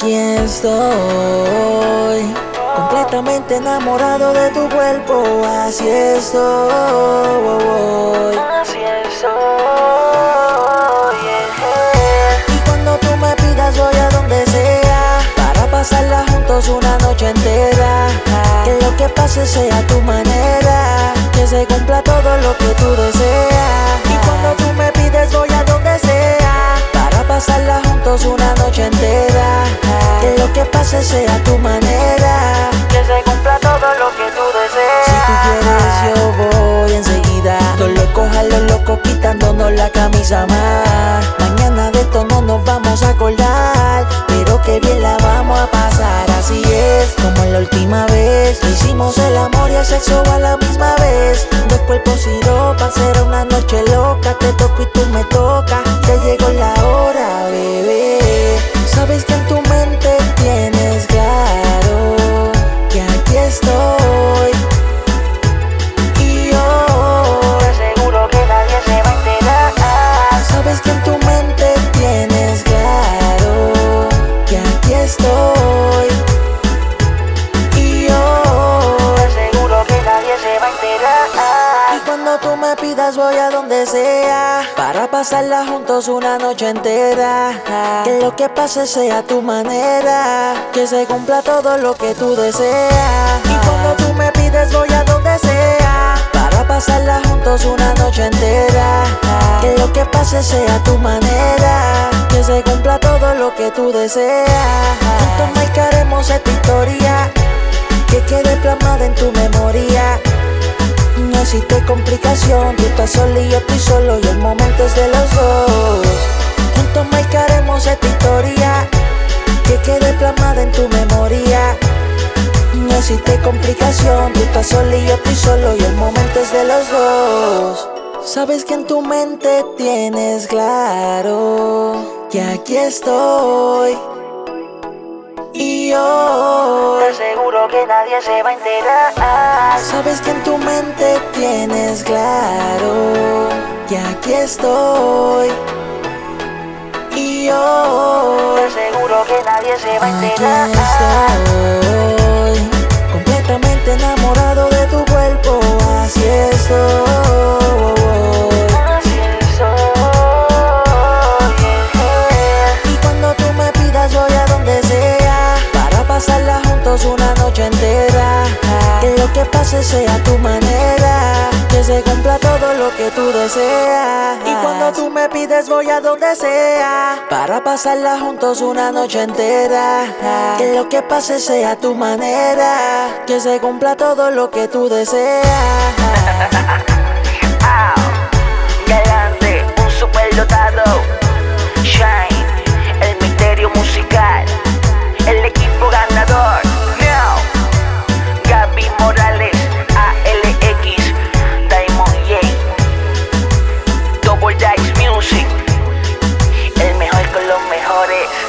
Aquí estoy, completamente enamorado de tu cuerpo, así estoy. Así estoy. Y cuando tú me pidas voy a donde sea, para pasarla juntos una noche entera. Que lo que pase sea tu manera, que se cumpla todo lo que tú deseas. Sea a tu manera. Que se cumpla todo lo que tú deseas. Si tú quieres, yo voy enseguida. Los locos a los locos quitándonos la camisa más. Mañana de esto no nos vamos a acordar. Pero que bien la vamos a pasar. Así es, como en la última vez. Hicimos el amor y el sexo a la misma vez. Dos cuerpos y ropa, será una noche loca. Te toco y tú me tocas. Ya llegó la hora, bebé. Sabes que me pidas voy a donde sea. Para pasarla juntos una noche entera. Que lo que pase sea tu manera. Que se cumpla todo lo que tú deseas. Y cuando tú me pides voy a donde sea. Para pasarla juntos una noche entera. Que lo que pase sea tu manera. Que se cumpla todo lo que tú deseas. Juntos marcaremos esta historia. Que quede plasmada en tu memoria existe complicación, tú estás solo y yo estoy solo y el momento es de los dos. Juntos marcaremos esta historia que quede plasmada en tu memoria. No existe complicación, tú estás solo y yo estoy solo y el momento es de los dos. Sabes que en tu mente tienes claro que aquí estoy. Y yo nadie se va a enterar. Sabes que en tu mente tienes claro que aquí estoy. Y yo Te aseguro que nadie se va a aquí enterar. estoy. Completamente enamorado de tu cuerpo, así estoy. Pase sea tu manera Que se cumpla todo lo que tú deseas. Y cuando tú me pides voy a donde sea Para pasarla juntos una noche entera. Que lo que pase sea tu manera Que se cumpla todo lo que tú deseas